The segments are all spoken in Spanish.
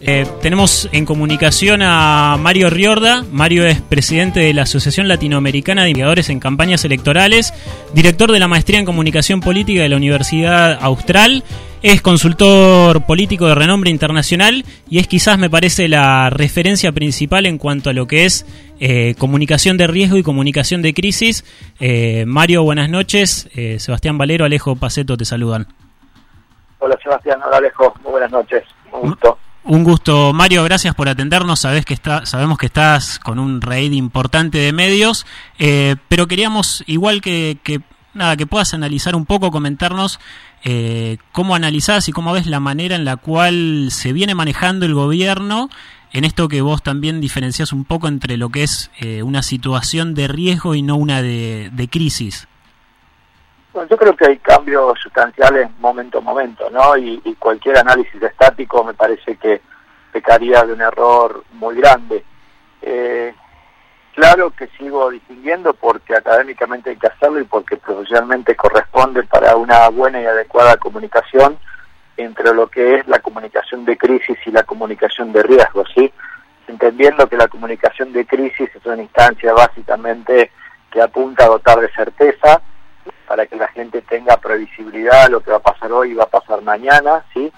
Eh, tenemos en comunicación a Mario Riorda. Mario es presidente de la Asociación Latinoamericana de Investigadores en Campañas Electorales, director de la Maestría en Comunicación Política de la Universidad Austral, es consultor político de renombre internacional y es quizás, me parece, la referencia principal en cuanto a lo que es eh, comunicación de riesgo y comunicación de crisis. Eh, Mario, buenas noches. Sebastián Valero, Alejo Paceto te saludan. Hola Sebastián, hola Alejo, muy buenas noches, un gusto. Un gusto, Mario, gracias por atendernos. Sabes que está, sabemos que estás con un raid importante de medios, eh, pero queríamos, igual que, nada, que puedas analizar un poco, comentarnos eh, cómo analizás y cómo ves la manera en la cual se viene manejando el gobierno en esto que vos también diferencias un poco entre lo que es eh, una situación de riesgo y no una de crisis. Bueno, yo creo que hay cambios sustanciales momento a momento, ¿no? Y, cualquier análisis estático me parece que pecaría de un error muy grande. Eh, claro que sigo distinguiendo porque académicamente hay que hacerlo y porque profesionalmente corresponde para una buena y adecuada comunicación entre lo que es la comunicación de crisis y la comunicación de riesgo, ¿sí? Entendiendo que la comunicación de crisis es una instancia básicamente que apunta a dotar de certeza, para que la gente tenga previsibilidad de lo que va a pasar hoy y va a pasar mañana, ¿sí?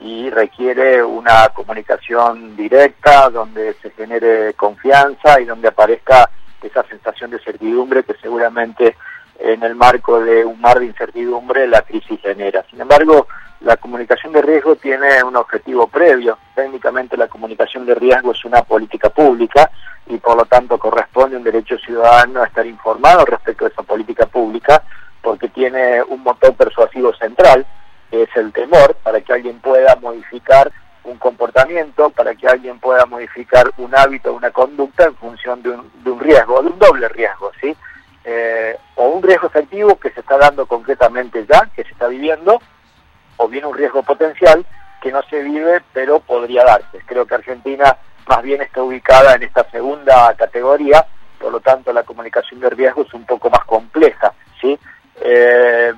Y requiere una comunicación directa donde se genere confianza y donde aparezca esa sensación de certidumbre que seguramente en el marco de un mar de incertidumbre la crisis genera. Sin embargo, la comunicación de riesgo tiene un objetivo previo. Técnicamente la comunicación de riesgo es una política pública y por lo tanto corresponde un derecho ciudadano a estar informado respecto de esa política pública un motor persuasivo central, que es el temor, para que alguien pueda modificar un comportamiento, para que alguien pueda modificar un hábito, una conducta en función de un, riesgo, de un doble riesgo, ¿sí? Eh, o un riesgo efectivo que se está dando concretamente ya, que se está viviendo, o bien un riesgo potencial que no se vive, pero podría darse. Creo que Argentina más bien está ubicada en esta segunda categoría, por lo tanto la comunicación de riesgo es un poco más compleja. Eh,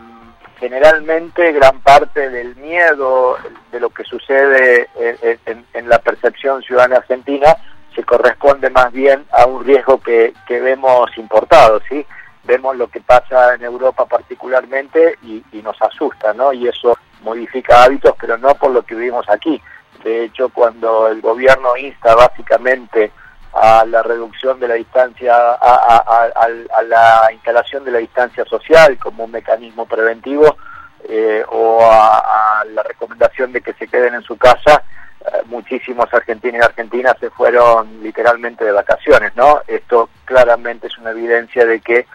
generalmente gran parte del miedo de lo que sucede en, la percepción ciudadana argentina se corresponde más bien a un riesgo que, vemos importado, ¿sí? Vemos lo que pasa en Europa particularmente y, y, nos asusta, ¿no? Y eso modifica hábitos, pero no por lo que vivimos aquí. De hecho, cuando el gobierno insta básicamente a la reducción de la distancia, a, la instalación de la distancia social como un mecanismo preventivo eh, o a, la recomendación de que se queden en su casa, eh, muchísimos argentinos y argentinas se fueron literalmente de vacaciones, ¿no? Esto claramente es una evidencia de que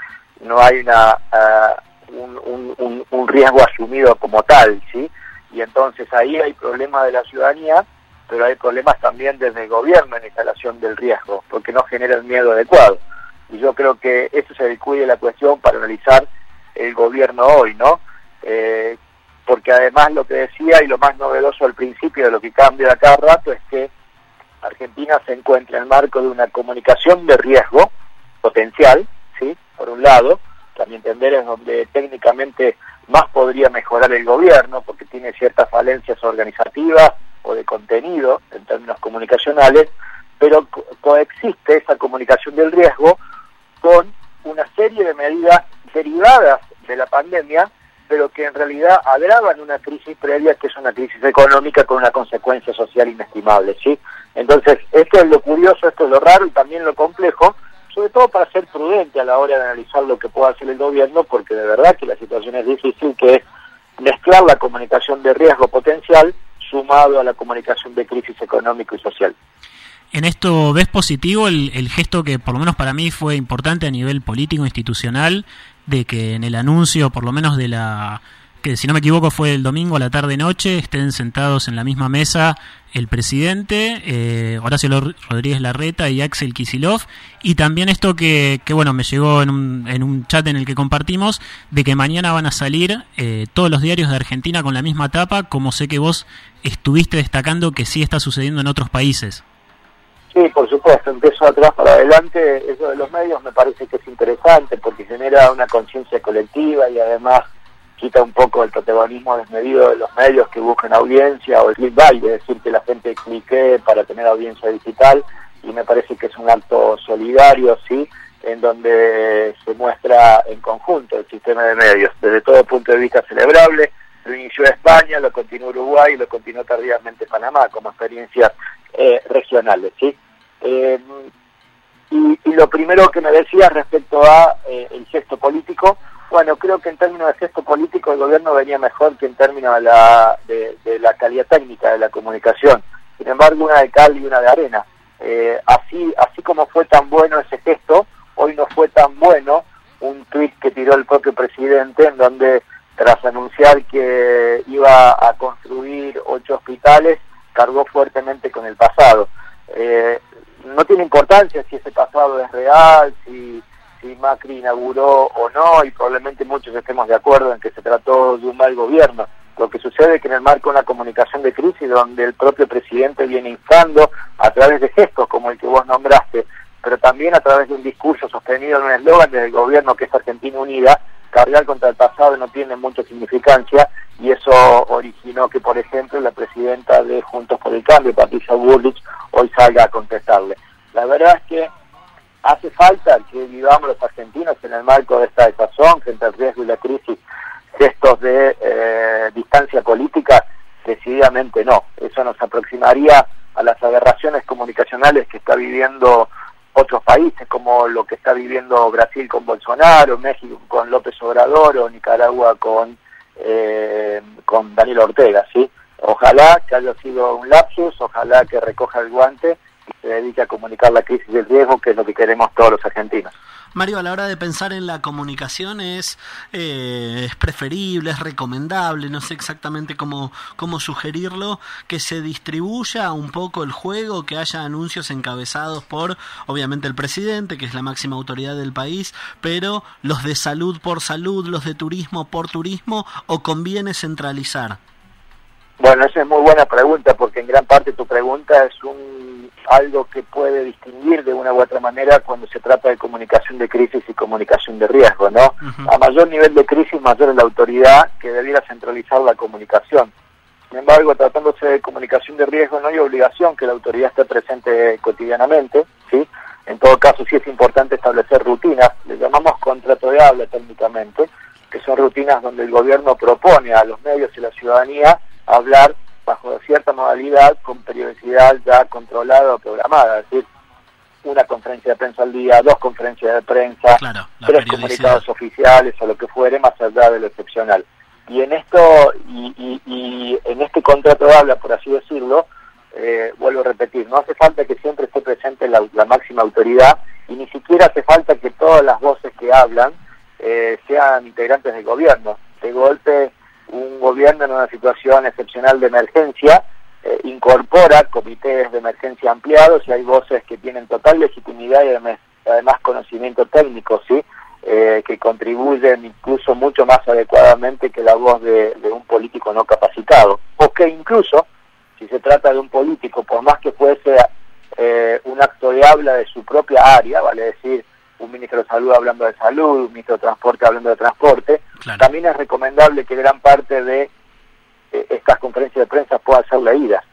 no hay una, uh, un, un riesgo asumido como tal, ¿sí? Y entonces ahí hay problema de la ciudadanía pero hay problemas también desde el gobierno en la instalación del riesgo, porque no genera el miedo adecuado. Y yo creo que eso se descuide la cuestión para analizar el gobierno hoy, ¿no? Eh, porque además lo que decía y lo más novedoso al principio de lo que cambia cada rato es que Argentina se encuentra en el marco de una comunicación de riesgo potencial, ¿sí? Por un lado, también entender es donde técnicamente más podría mejorar el gobierno, porque tiene ciertas falencias organizativas, o de contenido en términos comunicacionales, pero coexiste esa comunicación del riesgo con una serie de medidas derivadas de la pandemia, pero que en realidad agravan una crisis previa que es una crisis económica con una consecuencia social inestimable, ¿sí? Entonces, esto es lo curioso, esto es lo raro y también lo complejo, sobre todo para ser prudente a la hora de analizar lo que pueda hacer el gobierno, porque de verdad que la situación es difícil, que es mezclar la comunicación de riesgo potencial sumado a la comunicación de crisis económico y social. En esto ves positivo el, el, gesto que por lo menos para mí fue importante a nivel político institucional de que en el anuncio por lo menos de la que si no me equivoco fue el domingo a la tarde noche, estén sentados en la misma mesa el presidente, eh, Horacio Rodríguez Larreta y Axel Kisilov, y también esto que, que bueno, me llegó en un, en un chat en el que compartimos, de que mañana van a salir eh, todos los diarios de Argentina con la misma tapa, como sé que vos estuviste destacando que sí está sucediendo en otros países. Sí, por supuesto, empiezo atrás para adelante, eso de los medios me parece que es interesante porque genera una conciencia colectiva y además quita un poco el protagonismo desmedido de los medios que buscan audiencia o el clickbait, es decir, que la gente clique para tener audiencia digital y me parece que es un acto solidario, sí, en donde se muestra en conjunto el sistema de medios, desde todo punto de vista celebrable, lo inició España, lo continuó Uruguay lo continuó tardíamente Panamá como experiencias eh, regionales, ¿sí? Eh, y, y, lo primero que me decía respecto a eh, el gesto político, bueno, creo que en términos de gesto político gobierno venía mejor que en términos de la, de, la calidad técnica de la comunicación. Sin embargo, una de cal y una de arena. Eh, así, así como fue tan bueno ese gesto, hoy no fue tan bueno un tuit que tiró el propio presidente en donde tras anunciar que iba a construir ocho hospitales, cargó fuertemente con el pasado. Eh, no tiene importancia si ese pasado es real, si si Macri inauguró o no, y probablemente muchos estemos de acuerdo en que se trató de un mal gobierno. Lo que sucede es que en el marco de una comunicación de crisis, donde el propio presidente viene instando a través de gestos como el que vos nombraste, pero también a través de un discurso sostenido en un eslogan del gobierno que es Argentina Unida, cargar contra el pasado no tiene mucha significancia y eso originó que, por ejemplo, la presidenta de Juntos por el Cambio, Patricia Bullrich, hoy salga a contestarle. La verdad es que hace falta que vivamos los argentinos en el marco de esta desazón frente al riesgo y la crisis gestos de eh, distancia política decididamente no. Eso nos aproximaría a las aberraciones comunicacionales que está viviendo otros países como lo que está viviendo Brasil con Bolsonaro México con López Obrador o Nicaragua con eh, con Daniel Ortega sí ojalá que haya sido un lapsus ojalá que recoja el guante se dedica a comunicar la crisis del riesgo, que es lo que queremos todos los argentinos. Mario, a la hora de pensar en la comunicación es, eh, es preferible, es recomendable, no sé exactamente cómo, cómo sugerirlo, que se distribuya un poco el juego, que haya anuncios encabezados por, obviamente, el presidente, que es la máxima autoridad del país, pero los de salud por salud, los de turismo por turismo, o conviene centralizar. Bueno, esa es muy buena pregunta, porque en gran parte tu pregunta es un algo que puede distinguir de una u otra manera cuando se trata de comunicación de crisis y comunicación de riesgo, ¿no? A mayor nivel de crisis, mayor es la autoridad que debiera centralizar la comunicación. Sin embargo, tratándose de comunicación de riesgo, no hay obligación que la autoridad esté presente cotidianamente, ¿sí? En todo caso, sí es importante establecer rutinas, le llamamos contrato de habla técnicamente, que son rutinas donde el gobierno propone a los medios y la ciudadanía hablar bajo cierta modalidad con periodicidad ya controlada o programada, es decir, una conferencia de prensa al día, dos conferencias de prensa, tres comunicados oficiales o lo que fuere, más allá de lo excepcional. Y en esto, y, y, en este contrato de habla, por así decirlo, eh, vuelvo a repetir, no hace falta que siempre esté presente la, la, máxima autoridad y ni siquiera hace falta que todas las voces que hablan eh, sean integrantes del gobierno. De golpe, un gobierno en una situación excepcional de emergencia eh, incorpora comités de emergencia ampliados y hay voces que tienen total legitimidad y además, conocimiento técnico, ¿sí? Eh, que contribuyen incluso mucho más adecuadamente que la voz de, de, un político no capacitado. O que incluso, si se trata de un político, por más que fuese eh, un acto de habla de su propia área, vale decir, un ministro de salud hablando de salud, un ministro de transporte hablando de transporte, claro. también es recomendable que gran parte de eh, estas conferencias de prensa puedan ser leídas.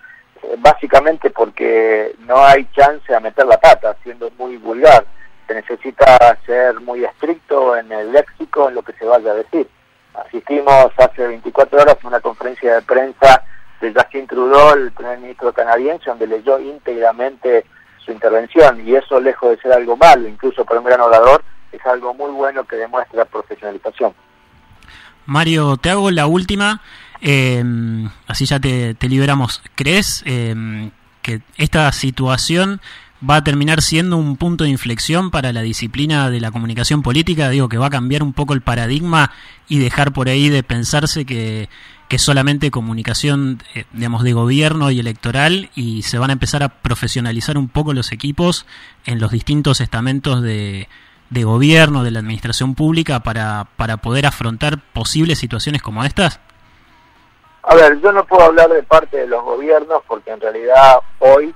Eh, básicamente porque no hay chance a meter la pata, siendo muy vulgar. Se necesita ser muy estricto en el léxico, en lo que se vaya a decir. Asistimos hace 24 horas a una conferencia de prensa de Justin Trudeau, el primer ministro canadiense, donde leyó íntegramente su intervención y eso lejos de ser algo malo, incluso para un gran orador, es algo muy bueno que demuestra profesionalización. Mario, te hago la última, eh, así ya te, liberamos. ¿Crees eh, que esta situación va a terminar siendo un punto de inflexión para la disciplina de la comunicación política? Digo, que va a cambiar un poco el paradigma y dejar por ahí de pensarse que que solamente comunicación, eh, digamos, de gobierno y electoral y se van a empezar a profesionalizar un poco los equipos en los distintos estamentos de, de gobierno, de la administración pública para, para poder afrontar posibles situaciones como estas? A ver, yo no puedo hablar de parte de los gobiernos porque en realidad hoy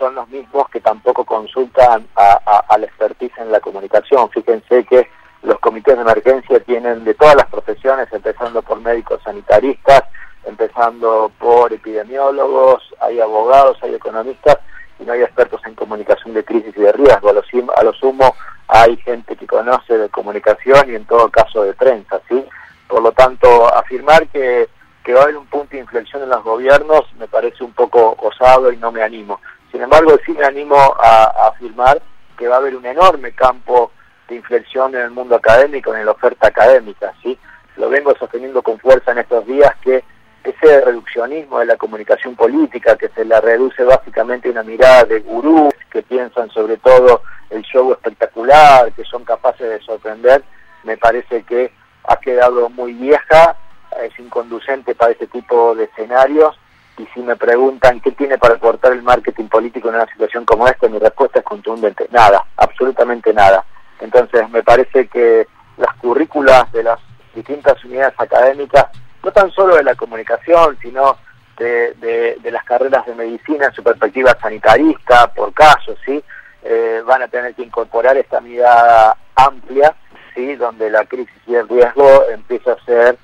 son los mismos que tampoco consultan a, a, la expertise en la comunicación. Fíjense que los comités de emergencia tienen de todas las profesiones, empezando por médicos sanitaristas, empezando por epidemiólogos, hay abogados, hay economistas y no hay expertos en comunicación de crisis y de riesgo. A lo, a lo sumo hay gente que conoce de comunicación y en todo caso de prensa, ¿sí? Por lo tanto, afirmar que, que va a haber un punto de inflexión en los gobiernos me parece un poco osado y no me animo. Sin embargo, sí me animo a, afirmar que va a haber un enorme campo de inflexión en el mundo académico, en la oferta académica, ¿sí? Lo vengo sosteniendo con fuerza en estos días que ese reduccionismo de la comunicación política que se la reduce básicamente a una mirada de gurús que piensan sobre todo el show espectacular, que son capaces de sorprender, me parece que ha quedado muy vieja, es inconducente para este tipo de escenarios y si me preguntan qué tiene para aportar el marketing político en una situación como esta, mi respuesta es contundente, nada, absolutamente nada. Entonces me parece que las currículas de las distintas unidades académicas no tan solo de la comunicación, sino de, de, las carreras de medicina en su perspectiva sanitarista, por caso, ¿sí? Eh, van a tener que incorporar esta mirada amplia, ¿sí? Donde la crisis y el riesgo empieza a ser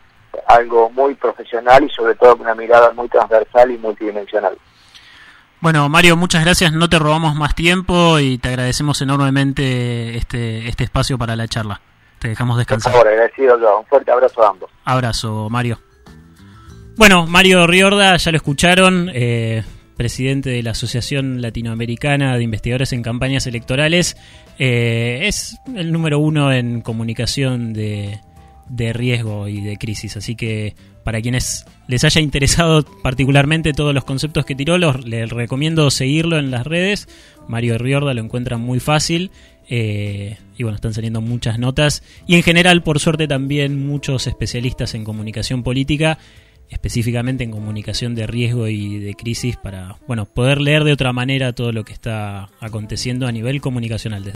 algo muy profesional y sobre todo una mirada muy transversal y multidimensional. Bueno, Mario, muchas gracias. No te robamos más tiempo y te agradecemos enormemente este, este espacio para la charla. Te dejamos descansar. Por favor, agradecido yo. Un fuerte abrazo a ambos. Abrazo, Mario. Bueno, Mario Riorda, ya lo escucharon, eh, presidente de la Asociación Latinoamericana de Investigadores en Campañas Electorales. Eh, es el número uno en comunicación de, de riesgo y de crisis. Así que para quienes les haya interesado particularmente todos los conceptos que tiró, les recomiendo seguirlo en las redes. Mario Riorda lo encuentran muy fácil. Eh, y bueno, están saliendo muchas notas. Y en general, por suerte, también muchos especialistas en comunicación política específicamente en comunicación de riesgo y de crisis para bueno poder leer de otra manera todo lo que está aconteciendo a nivel comunicacional